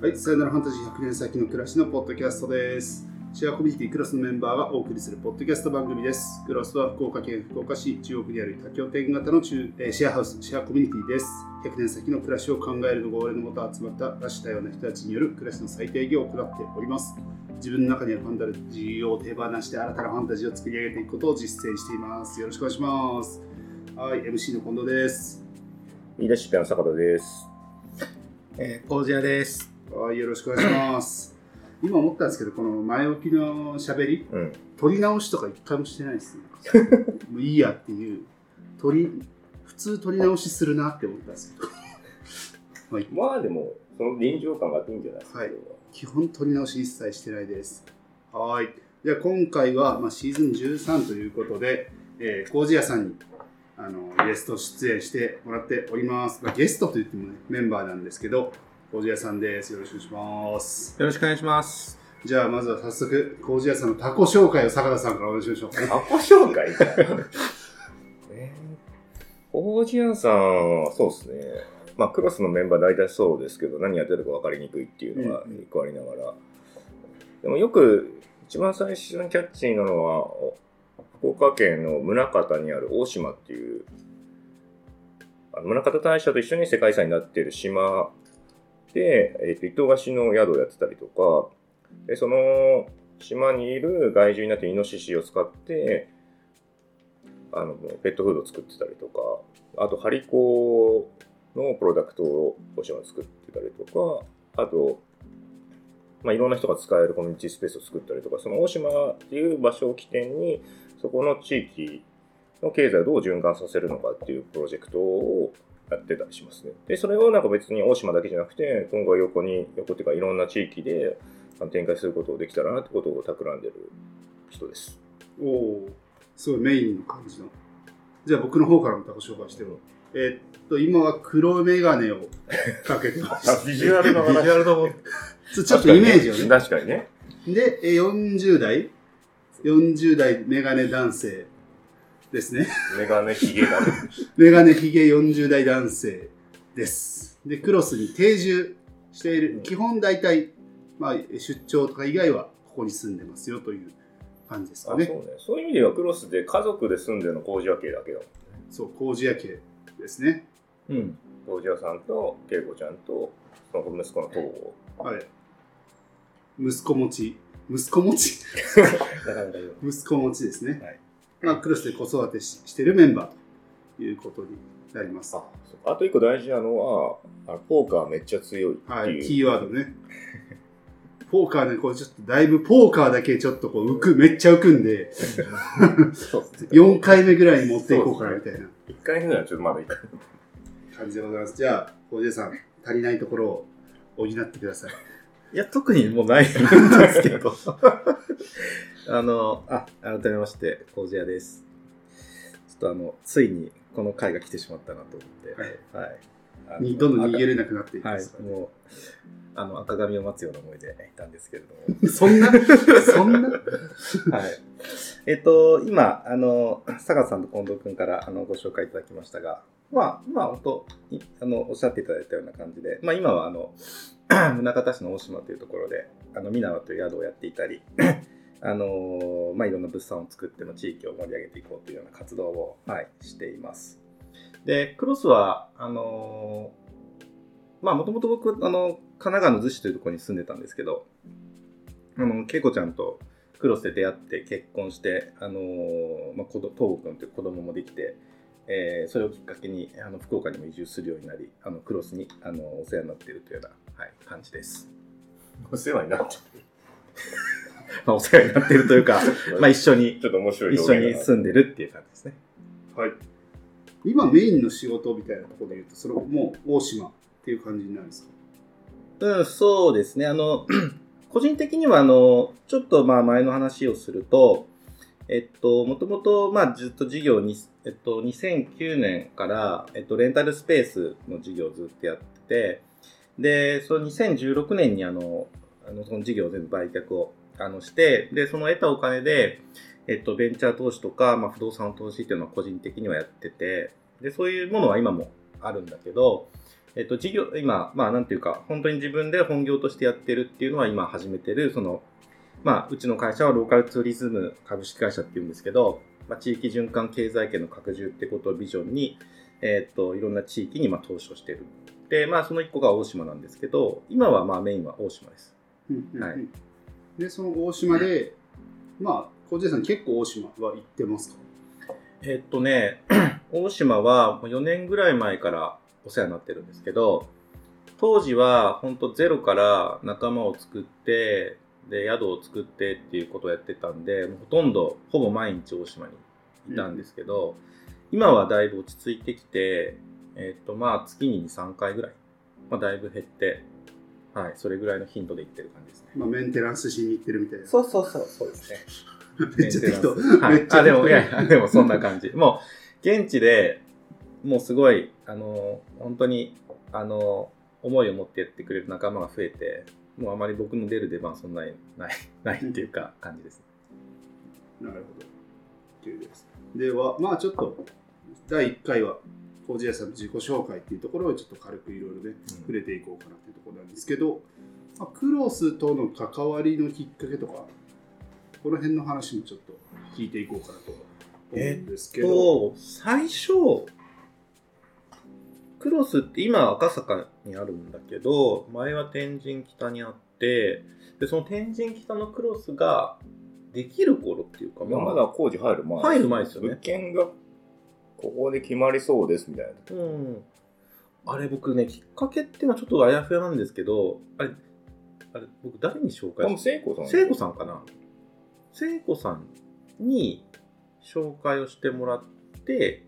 はい、さよならファンタジー100年先の暮らしのポッドキャストです。シェアコミュニティクロスのメンバーがお送りするポッドキャスト番組です。クロスは福岡県福岡市中央区にある多拠点型の中、えーシェアハウス、シェアコミュニティです。100年先の暮らしを考えるのが俺のもと集まった多種多様な人たちによる暮らしの最低限を行っております。自分の中にあるファンタジーを手放して新たなファンタジーを作り上げていくことを実践しています。よろしくお願いします。はい、MC の近藤です。リーダーシップの坂田です。えー、コージアです。はい、よろしくお願いします。今思ったんですけど、この前置きの喋り、うん。取り直しとか一回もしてないですね。もういいやっていう、取り、普通取り直しするなって思ったんですけど、はい、まあでも、その臨場感があっていいんじゃないですか。はい基本取り直し一切してないです。はい。じゃあ今回は、まあ、シーズン13ということで、えー、コージ屋さんにあのゲスト出演してもらっております。まあ、ゲストといってもね、メンバーなんですけど、コージ屋さんです。よろしくお願いします。よろしくお願いします。じゃあまずは早速、コージ屋さんのタコ紹介を坂田さんからお願いしましょう。タコ紹介？えー、コージアンさんはそうですね。まあ、クロスのメンバー大体そうですけど、何やってるか分かりにくいっていうのが一個ありながら。でもよく、一番最初にキャッチーなのは、お福岡県の宗像にある大島っていう、あの宗像大社と一緒に世界遺産になっている島で、えっと一棟貸しの宿をやってたりとか、でその島にいる害獣になってイノシシを使って、あのペットフードを作ってたりとか、あと、ハリコのプロダクトを大島で作ってたりとか、あと、まあ、いろんな人が使えるコミュニティスペースを作ったりとか、その大島っていう場所を起点に、そこの地域の経済をどう循環させるのかっていうプロジェクトをやってたりしますね。で、それをなんか別に大島だけじゃなくて、今後は横に、横っていうかいろんな地域で展開することをできたらなってことを企んでる人です。おお、すごいメインの感じの。じゃあ僕の方からもタコ紹介しても。えっと、今は黒メガネをかけてます。ビジュアルの話ビジュアルのもちょちょっとイメージをね。確かにね。で、え40代 ?40 代メガネ男性ですね。メガネ、ヒゲがね。メガネヒゲ40代男性です。で、クロスに定住している。基本大体、まあ、出張とか以外はここに住んでますよという感じですかね。あそうね。そういう意味ではクロスで家族で住んでるの工事屋系だけだもん。そう、麹屋家ですね。うん。工事屋さんと恵子ちゃんとその息子の東郷。はい。息子持ち。息子持ち？息子持ちですね。はいまあ、クロスで子育てししてるメンバーということになります。ああと一個大事なのは、あのポーカーめっちゃ強いっていう。はい、キーワードね。ポーカーね、これちょっとだいぶポーカーだけちょっとこう浮く、めっちゃ浮くんで、そうですね 4回目ぐらいに持っていこうかなみたいな一回目はちょっとまだいかない。感じでございます。じゃあ、小出さん、足りないところを補ってください。いや、特にもうないんですけど。あの、あ、改めまして、コージアです。ちょっとあの、ついにこの回が来てしまったなと思って。はいはい。あのにどんどん逃げれなくなっていきはいます。から、もう、あの、赤髪を待つような思いでいたんですけれども。そんな、そんな、はい。えっと、今、あの、佐賀さんと近藤君からあのご紹介いただきましたが、まあ、まあ、本当いあの、おっしゃっていただいたような感じで、まあ、今は、あの、宗像市の大島というところで、あの、ミナワという宿をやっていたり、あの、まあ、いろんな物産を作っての地域を盛り上げていこうというような活動を、はい、しています。で、クロスは、あの、まあ、もともと僕、あの、神奈川の逗子というところに住んでたんですけど、あの、恵子ちゃんとクロスで出会って結婚して、あのまあ、東郷君という子供もできて、えーそれをきっかけにあの福岡にも移住するようになり、あのクロスにあのお世話になっているというような、はい、感じです。お世話になってまあ、お世話になっているというか、まあ、一緒にちょっと面白い一緒に住んでるっていう感じですね。はい。今メインの仕事みたいなところで言うと、それもう大島っていう感じになるんですか？うん、そうですね。あの、個人的には、あの、ちょっとまあ前の話をすると、えっと、もともと、まあずっと事業に、えっと、2009年から、えっと、レンタルスペースの事業をずっとやってて、で、その2016年にあの、あのその事業を全部売却をあのして、で、その得たお金で、えっと、ベンチャー投資とか、まあ、不動産投資っていうのは個人的にはやってて、で、そういうものは今もあるんだけど、えっと、事業、今、まあ、なんていうか、本当に自分で本業としてやってるっていうのは今始めてる、その、まあ、うちの会社はローカルツーリズム株式会社っていうんですけど、まあ、地域循環経済圏の拡充ってことをビジョンに、えっと、いろんな地域にまあ投資をしてる。で、まあ、その一個が大島なんですけど、今はまあメインは大島です。はいで、その大島で、まあ、小路さん結構大島は行ってますか？えっとね、大島はもう4年ぐらい前からお世話になってるんですけど、当時は本当ゼロから仲間を作って、で、宿を作ってっていうことをやってたんで、ほとんど、ほぼ毎日大島にいたんですけど、今はだいぶ落ち着いてきて、えっと、まあ、月に2、3回ぐらい、まあ、だいぶ減って、はい、それぐらいの頻度で行ってる感じですね。まあ、メンテナンスしに行ってるみたいな。そうそうそう、そうですね。めっちゃ適当。はい。あ、でも、いやい適や、でもそんな感じ。もう、現地でもうすごい、あの、本当に、あの、思いを持ってやってくれる仲間が増えて、もうあまり僕の出る出番そんなにない、ないっていうか、感じです。当なるほど。OK です。では、まあちょっと、第1回は、コージ屋さんの自己紹介っていうところをちょっと軽くいろいろね、触れていこうかなっていうところなんですけど、まあ、クロスとの関わりのきっかけとか、この辺の話もちょっと聞いていこうかなと思うんですけど、と、最初、クロスって今赤坂にあるんだけど、前は天神北にあって、で、その天神北のクロスができる頃っていうか、いやまだ工事入る前。入る前ですよね。物件がここで決まりそうですみたいな。うん。あれ僕ね、きっかけっていうのはちょっとあやふやなんですけど、あれ、あれ、僕誰に紹介多分聖子さん。聖子さんかな？聖子さんに紹介をしてもらって、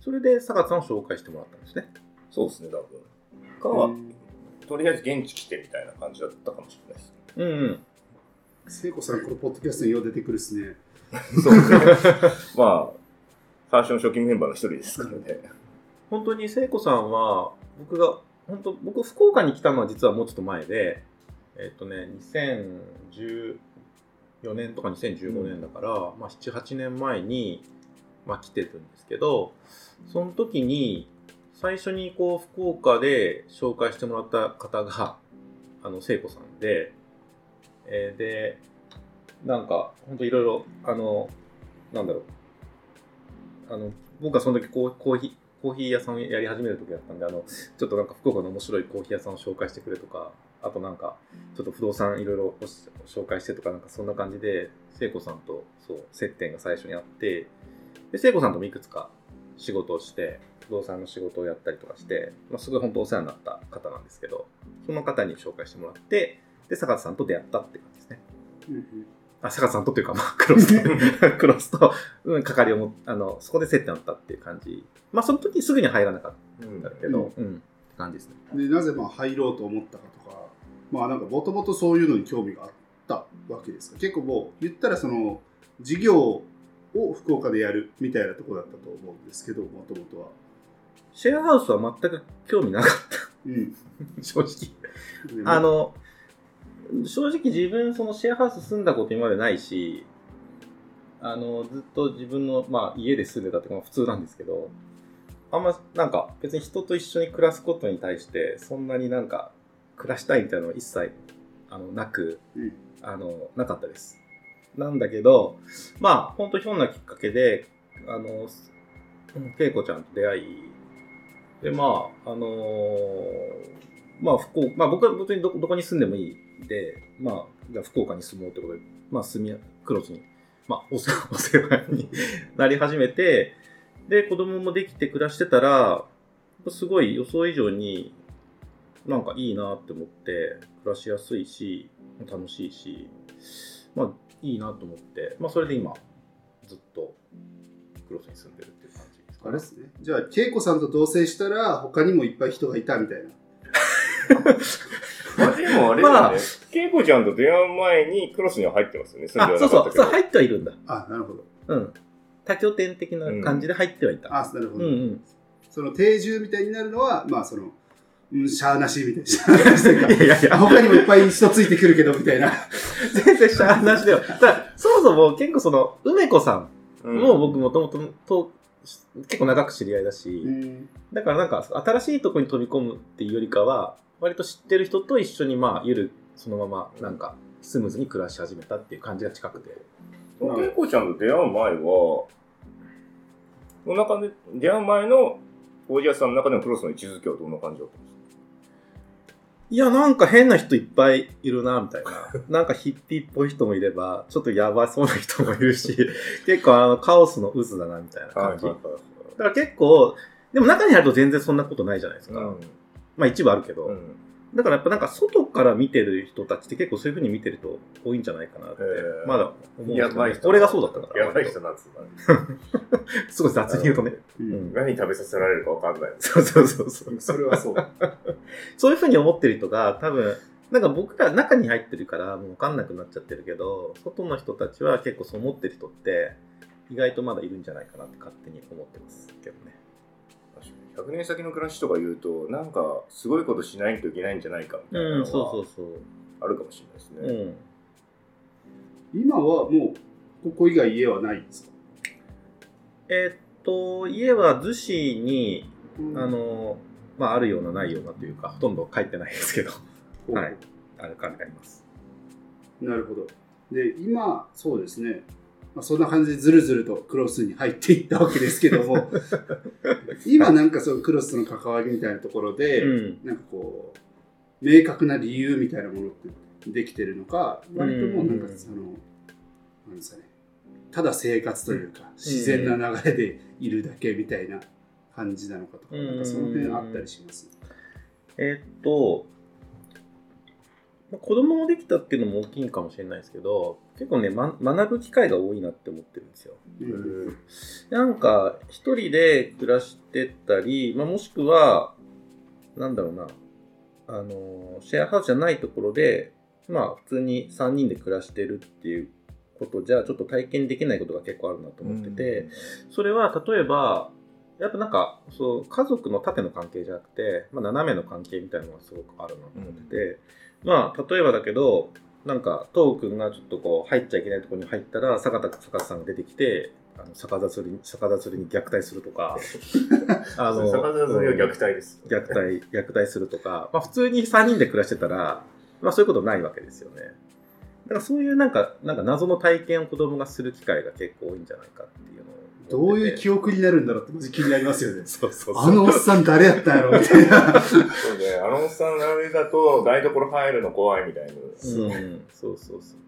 それで坂田さんを紹介してもらったんですね。そうですね、多分。かは、うんとりあえず現地来てみたいな感じだったかもしれないです。うんうん。聖子さん、このポッドキャストによう出てくるですね。そうですね。まあ、最初の初期メンバーの一人ですからね。本当に聖子さんは、僕が、本当、僕、福岡に来たのは実はもうちょっと前で、えっ、とね、2014年とか2015年だから、まあ、7、8年前に、まあ、来てるんですけど、その時に、最初にこう、福岡で紹介してもらった方が、あの、聖子さんで、えーで、なんか、本当いろいろ、あの、なんだろう、あの、僕はその時コーヒー、コーヒー屋さんをやり始める時だったんで、あの、ちょっとなんか福岡の面白いコーヒー屋さんを紹介してくれとか、あとなんか、ちょっと不動産いろいろ紹介してとか、なんかそんな感じで、聖子さんとそう、接点が最初にあって、で、聖子さんともいくつか仕事をして、不動産の仕事をやったりとかして、まあ、すごい本当お世話になった方なんですけど、その方に紹介してもらって、で、坂田さんと出会ったって感じですね。うんあ、坂田さんとというか、まあ、クロスと、クロスと、うん、関わりをも、あの、そこで接点あったっていう感じ。まあ、その時すぐに入らなかったけど、うん、って感じですね。でなぜまあ入ろうと思ったかとか、まあなんかもともとそういうのに興味があったわけですか？結構もう言ったらその事業を福岡でやるみたいなところだったと思うんですけど、もともとは。シェアハウスは全く興味なかった。うん。正直。あ、の、正直自分、そのシェアハウス住んだこと今までないし、あの、ずっと自分の、まあ、家で住んでたってのが普通なんですけど、あんま、なんか、別に人と一緒に暮らすことに対して、そんなになんか、暮らしたいみたいなのは一切、あの、なく、うんあの、なかったです。なんだけど、まあ、ほんとひょんなきっかけで、あの、うん恵子ちゃんと出会い、で、まあ、あのーまあ、福岡、まあ僕は本当にどどこに住んでもいいんで、まあ、じゃあ福岡に住もうってことで、まあ、住み、クロスに、まあ、お世話 お世話になり始めて、で、子供もできて暮らしてたら、すごい予想以上になんかいいなって思って、暮らしやすいし、楽しいし、まあ、いいなと思って、まあ、それで今、ずっとクロスに住んでるっていう感じですかねあれですね。じゃあ、恵子さんと同棲したら、他にもいっぱい人がいたみたいな。まあでもあれまあですね。ケイコちゃんと出会う前にクロスには入ってますよね。住んであ、はそうそう、そう。入ってはいるんだ。あ、なるほど。うん。多拠点的な感じで入ってはいた。あ、なるほど。うんうん。その定住みたいになるのは、まあその、うん、しゃーなしみたいな。しゃーなしというかいやいやいやあ他にもいっぱい人ついてくるけど、みたいな。全然しゃあなしだよ。だからそもそも結構その、梅子さんうんも僕もともとと結構長く知り合いだし、うんだからなんか新しいところに飛び込むっていうよりかは割と知ってる人と一緒にまあゆるそのままなんかスムーズに暮らし始めたっていう感じが近くて。結構ちゃんと出会う前は、この中で、出会う前の、コージアさんの中でのクロスの位置づけはどんな感じだったんですか？いやなんか変な人いっぱいいるなみたいな。なんかヒッピーっぽい人もいればちょっとやばそうな人もいるし 結構あのカオスの渦だなみたいな感じ、だから結構でも中に入ると全然そんなことないじゃないですか、うん。まあ一部あるけど、うん。だからやっぱなんか外から見てる人たちって結構そういう風に見てる人多いんじゃないかなってまだ思うんですけどやばい人。俺がそうだったからやばい人なんつうすごい雑に言うとね。ううんん。何食べさせられるかわかんない。そうそうそうそう。それはそう。そういう風に思ってる人が多分、なんか僕ら中に入ってるからもう分かんなくなっちゃってるけど、外の人たちは結構そう思ってる人って意外とまだいるんじゃないかなって勝手に思ってますけどね。確かに100年先の暮らしとか言うと、なんか、すごいことしないといけないんじゃないかみたいなのうん、そうそはうそう。あるかもしれないですね。うん。今はもう、ここ以外家はないんですか？えーっと、家は逗子に、うんあの、まああるようなないようなというか、ほとんど帰ってないですけど、はいある感じあります。なるほど。で、今、そうですね。まあ、そんな感じでずるずるとクロスに入っていったわけですけども、今なんかそのクロスとの関わりみたいなところで、うん。なんかこう、明確な理由みたいなものってできてるのか、割ともうなんかうんその、なんですかね、ただ生活というか、自然な流れでいるだけみたいな感じなのかとか、うんなんかその辺あったりします？えーっと、まあ子供もできたっていうのも大きいかもしれないですけど、結構ね、ま、学ぶ機会が多いなって思ってるんですよ。うん。なんか、一人で暮らしてたり、まあ、もしくは、なんだろうな、あの、シェアハウスじゃないところで、まあ、普通に3人で暮らしてるっていうことじゃ、ちょっと体験できないことが結構あるなと思ってて、それは例えば、やっぱなんか、そう、家族の縦の関係じゃなくて、まあ、斜めの関係みたいなのがすごくあるなと思ってて、まあ、例えばだけど、なんか、トークンがちょっとこう、入っちゃいけないところに入ったら、坂田坂田さんが出てきて、あの逆立釣りに、逆立釣りに虐待するとか、あ逆立釣りは虐待です。虐待、虐待するとか、まあ普通に3人で暮らしてたら、まあそういうことないわけですよね。だからそういうなんか、なんか謎の体験を子供がする機会が結構多いんじゃないかっていうのをどういう記憶憶になるんだろうってマジ気になりますよね。そうそうそう。あのおっさん誰やったんやろみたいな。そうね、あのおっさんのあれだと台所入るの怖いみたいな。うん、そうそうそう。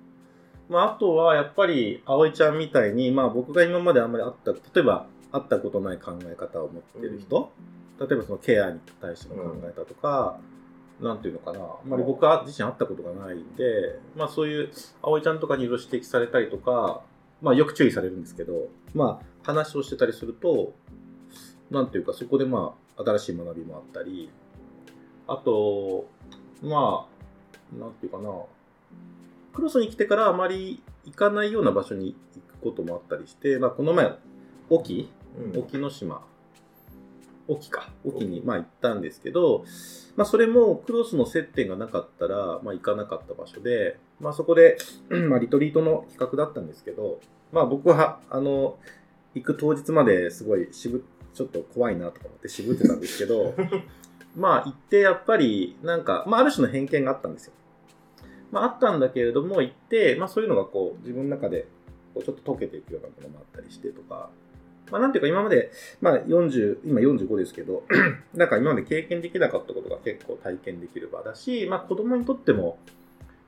まあ、あとはやっぱり葵ちゃんみたいに、まあ、僕が今まであんまりあった例えば会ったことない考え方を持ってる人、例えばそのケアに対しての考え方とか、なんていうのかなあんまり僕は自身会ったことがないんで、まあ、そういう葵ちゃんとかにいろいろ指摘されたりとか、まあ、よく注意されるんですけど、まあ、話をしてたりするとなんていうかそこでまあ新しい学びもあったりあとまあなんていうかなクロスに来てからあまり行かないような場所に行くこともあったりして、まあ、この前沖？うん。沖ノ島沖か沖にまあ行ったんですけど、まあ、それもクロスの接点がなかったら、まあ、行かなかった場所で、まあ、そこで、うんまあ、リトリートの企画だったんですけど、まあ、僕はあの行く当日まですごい渋ちょっと怖いなとか思って渋ってたんですけど まあ行ってやっぱりなんか、まあ、ある種の偏見があったんですよ。まあ、あったんだけれども行って、まあ、そういうのがこう自分の中でこうちょっと溶けていくようなものもあったりしてとか、まあ、なんていうか今まで、まあ、40今45ですけど なんか今まで経験できなかったことが結構体験できる場だし、まあ、子供にとっても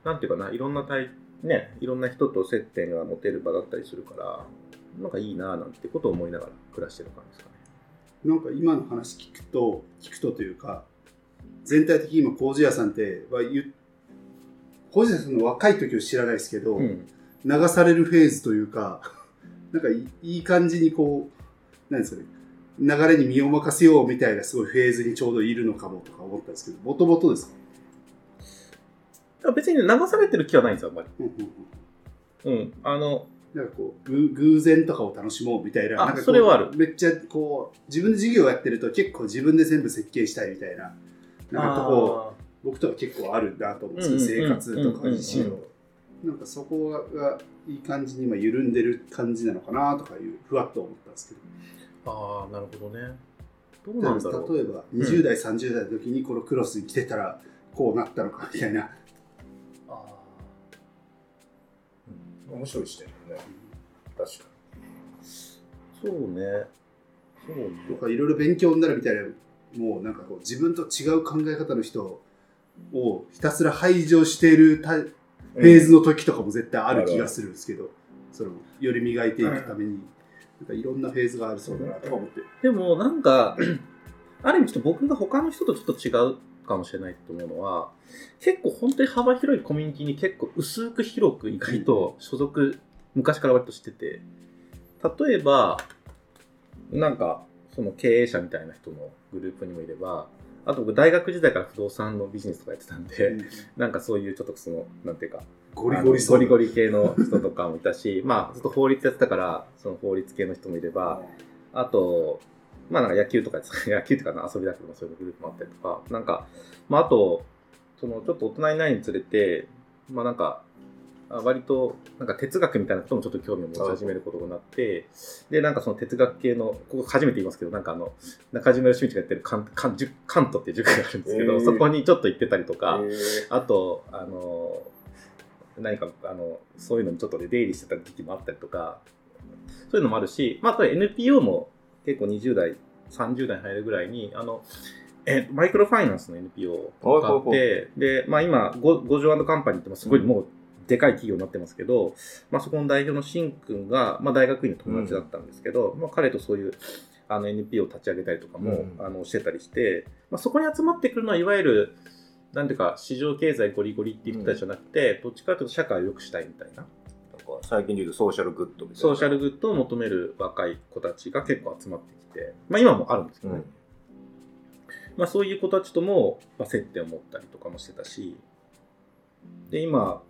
なんていうかないろんな体ねいろんな人と接点が持てる場だったりするからなんかいいなぁなんてことを思いながら暮らしてる感じですかね。なんか今の話聞くと、聞くとというか、全体的に今、麹屋さんって、は言麹屋さんの若い時を知らないですけど、うん流されるフェーズというか、なんかいい感じにこう、なんですかね、流れに身を任せようみたいなすごいフェーズにちょうどいるのかもとか思ったんですけど、もともとですか、別に流されてる気はないんですよ、あんまり。うんうんうんうん。あの、なんかこうぐ偶然とかを楽しもうみたいな、あなんかそれはあるめっちゃこう自分で授業やってると結構自分で全部設計したいみたいな、なんかこう僕とか結構あるなと思うんですけ生活とか自身うんを。なんかそこがいい感じに今緩んでる感じなのかなとかいうふわっと思ったんですけど。ああ、なるほどね。どう例えなんだろう。ば20代、30代の時にこのクロスに来てたらこうなったのかみたいなあ面白い視点だよね。確かーそうね。そうね。とかいろいろ勉強になるみたいなもうなんかこう自分と違う考え方の人をひたすら排除しているタイに。フェーズの時とかも絶対ある気がするんですけど、そのより磨いていくために、なんかいろんなフェーズがあるそうだな。とか思って。でもなんか、ある意味ちょっと僕が他の人とちょっと違うかもしれないと思うのは、結構本当に幅広いコミュニティに結構薄く広く意外と所属、昔から割としてて、例えば、なんか、その経営者みたいな人のグループにもいれば、あと僕大学時代から不動産のビジネスとかやってたんで、なんかそういうちょっとその、なんていうか、ゴリゴリゴリゴリ系の人とかもいたし、まあ、ずっと法律やってたから、その法律系の人もいれば、あと、まあなんか野球とか 野球っていうかな遊びだけどもそういうグループもあったりとか、なんか、まああと、そのちょっと大人になるにつれて、まあなんか、あ割となんか哲学みたいなこともちょっと興味を持ち始めることになって、で、なんかその哲学系の、ここ初めて言いますけど、なんかあの、中島義道がやってるカンカン塾カントっていう塾があるんですけど、へー。そこにちょっと行ってたりとか、えあと、あの、何か、あの、そういうのにちょっとで出入りしてた時期もあったりとか、そういうのもあるし、まあ、あとは NPO も結構20代、30代に入るぐらいに、あの、え、マイクロファイナンスの NPO があって、で、まあ今、ゴゴジョカンパニーってもすごいもうでかい企業になってますけど、まあそこの代表のシン君が、まあ大学院の友達だったんですけど、まあ彼とそういうあの NPO を立ち上げたりとかも、うん。あのしてたりして、まあそこに集まってくるのは、いわゆる、なんていうか、市場経済ゴリゴリっていう人たちじゃなくて、どっちかというと社会を良くしたいみたいな、なんか最近で言うとソーシャルグッドみたいな。ソーシャルグッドを求める若い子たちが結構集まってきて、まあ今もあるんですけどね。まあそういう子たちとも、まあ、接点を持ったりとかもしてたし、で、今、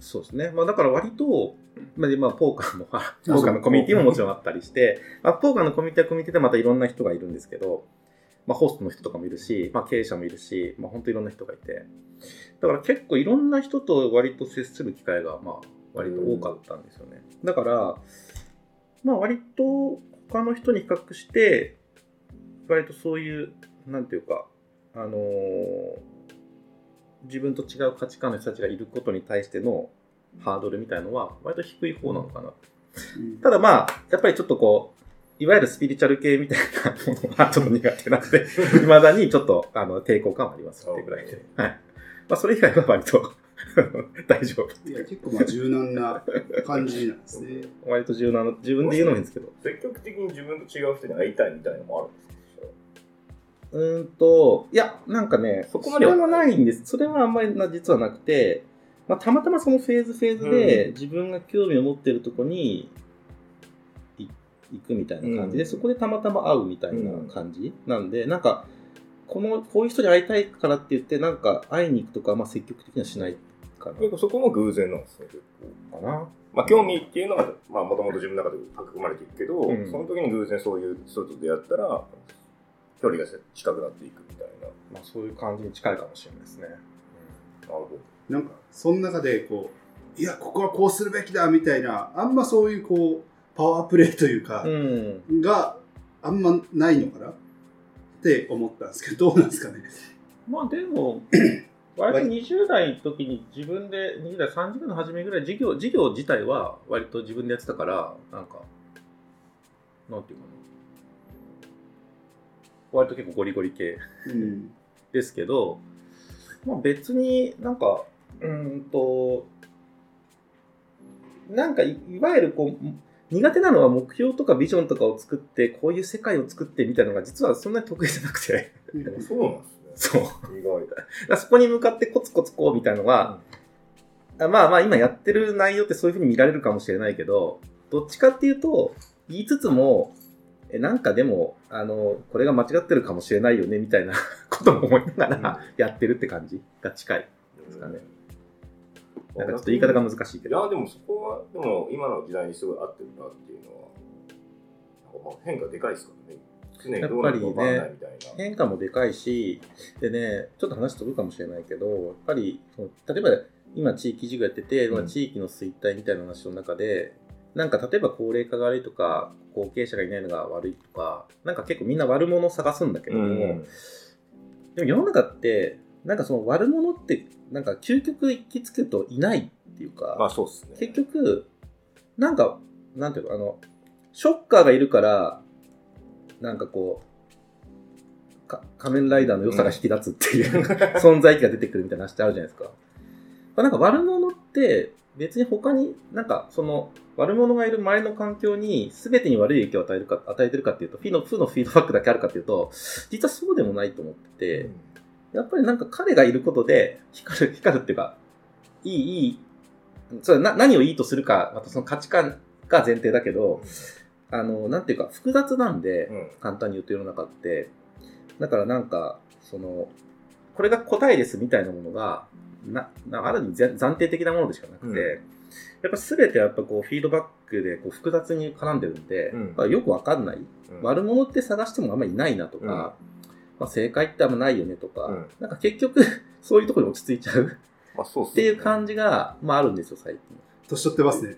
そうですね。まあだから割と、まあ、でまあポーカーも、ポーカーのコミュニティももちろんあったりして、まあポーカーのコミュニティはコミュニティでまたいろんな人がいるんですけど、まあホストの人とかもいるし、まあ経営者もいるし、まあ本当いろんな人がいて、だから結構いろんな人と割と接する機会が、まあ割と多かったんですよね。だから、まあ割と他の人に比較して、割とそういう、なんていうか、あのー自分と違う価値観の人たちがいることに対してのハードルみたいのは割と低い方なのかな。うんただまあ、やっぱりちょっとこう、いわゆるスピリチュアル系みたいなものは ちょっと苦手なので、未だにちょっとあの抵抗感はありますっていうぐらいで。はい。まあそれ以外は割と 大丈夫。いや結構まあ柔軟な感じなんですね。割と柔軟な、自分で言うのもいいんですけど。積極的に自分と違う人に会いたいみたいなのもあるんですか？うーんと、いや、なんかね、そこまでないんです。それはあんまりな実はなくて、まあ、たまたまそのフェーズフェーズで、うん自分が興味を持ってるとこにい行くみたいな感じで、うんそこでたまたま会うみたいな感じ、なんで、なんか、この、こういう人に会いたいからって言って、なんか会いに行くとか、まあ積極的にはしないか結構そこも偶然なんですね、結構。な。かな。まあ、興味っていうのは、まあ、もともと自分の中で育まれていくけど、うんその時に偶然そういう人と出会ったら、距離が近くなっていくみたいな。まあそういう感じに近いかもしれないですね。なるほなんかその中でこういやここはこうするべきだみたいなあんまそういうこうパワープレイというか、うん。があんまないのかな？って思ったんですけどどうなんですかね？まあでも、割と20代の時に自分で、20代、30代の初めぐらい、事業、事業自体は割と自分でやってたから、なんか、なんていうかな。割と結構ゴリゴリ系うんですけど、まあ別になんか、うーんと、なんかいいわゆるこう、苦手なのは目標とかビジョンとかを作って、こういう世界を作ってみたいなのが実はそんなに得意じゃなくて、ど。そうなんですそう。ね。意外。だからそこに向かってコツコツこうみたいのは、あまあまあ今やってる内容ってそういうふうに見られるかもしれないけど、どっちかっていうと、言いつつも、えなんかでも、あの、これが間違ってるかもしれないよねみたいな ことも思いながらやってるって感じが近い。ですかねなんかちょっと言い方が難しいけど。いや、でもそこは、でも今の時代にすごい合ってるなっていうのは、なんかまあ変化でかいですからね。常にどうなるか分かんないみたいな。変化もでかいし、でね、ちょっと話飛ぶかもしれないけど、やっぱり、例えば今地域事業やってて、まあうん地域の衰退みたいな話の中で、なんか例えば高齢化が悪いとか、後継者がいないのが悪いとか、なんか結構みんな悪者を探すんだけども、うんでも世の中って、なんかその悪者って、なんか究極行き着くといないっていうか、まあそうっすね。結局、なんか、なんていうの、あの、ショッカーがいるから、なんかこう、か仮面ライダーの良さが引き立つっていう、存在意義が出てくるみたいな話ってあるじゃないですか。まあなんか悪者って別に他になんかその悪者がいる周りの環境に全てに悪い影響を与えるか、与えてるかっていうと、負の負のフィードバックだけあるかっていうと、実はそうでもないと思ってて、やっぱりなんか彼がいることで光る、光るっていうか、いい、いい、それな何をいいとするか、またその価値観が前提だけど、あの、なんていうか複雑なんで、うん簡単に言うと世の中って。だからなんか、その、これが答えですみたいなものが、な、なある意味ぜ暫定的なものでしかなくて、うんやっぱ全てやっぱこうフィードバックでこう複雑に絡んでるんで、うんまあよくわかんない。うん悪者って探してもあんまりいないなとか、うんまあ、正解ってあんまないよねとか、うんなんか結局 そういうところに落ち着いちゃうまあそうねっていう感じが、まああるんですよ、最近。年取ってますね。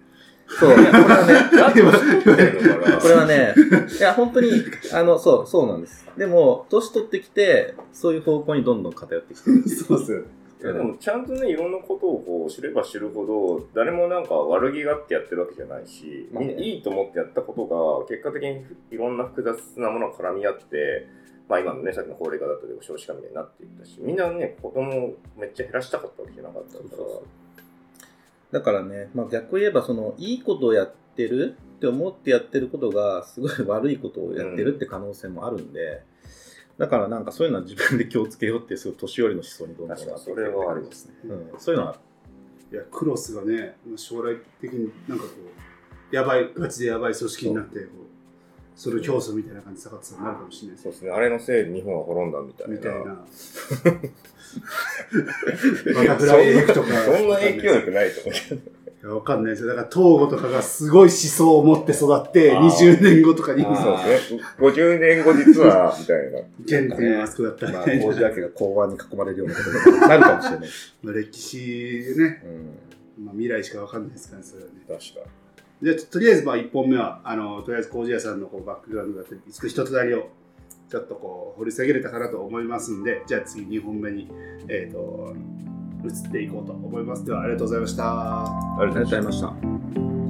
そう、これはね、これはね、いや、本当に、あの、そう、そうなんです。でも、年取ってきて、そういう方向にどんどん偏ってきてる。そうっすよね。でもちゃんとねいろんなことをこう知れば知るほど誰もなんか悪気があってやってるわけじゃないし、まあね。みいいと思ってやったことが結果的にいろんな複雑なものが絡み合ってまあ今のねさっきの高齢化だったり少子化みたいになっていったしみんなね子供をめっちゃ減らしたかったわけじゃなかったから。だからね、まあ逆を言えば、その、いいことをやってるって思ってやってることが、すごい悪いことをやってるって可能性もあるんで、だからなんかそういうのは自分で気をつけようって、すごい年寄りの思想にどんどんなってそれはありますね。うん、そういうのは。いや、クロスがね、将来的になんかこう、やばい、ガチでやばい組織になって、こう、それを競争みたいな感じで下がってたらなるかもしれないですそうですねあれのせいで日本は滅んだみたいなみたいな。バタフライエフとか。そんな影響力ないと思うけどわかんないですよ。だから、東郷とかがすごい思想を持って育って、あー20年後とかに、そうですね50年後実はみたいな原点はあそこだったみまあ。王子明が公安に囲まれるようなことになるかもしれない。まあ歴史ね、うん。まあ、未来しかわかんないですからね、それはね。確かじゃあ、とりあえず、まあ、1本目は、あの、とりあえず、麹屋さんのこうバックグラウンドだったり、一つなりを、ちょっとこう、掘り下げれたかなと思いますんで、じゃあ次2本目に、えっ、と、移っていこうと思います。ではありがとうございました。ありがとうございました。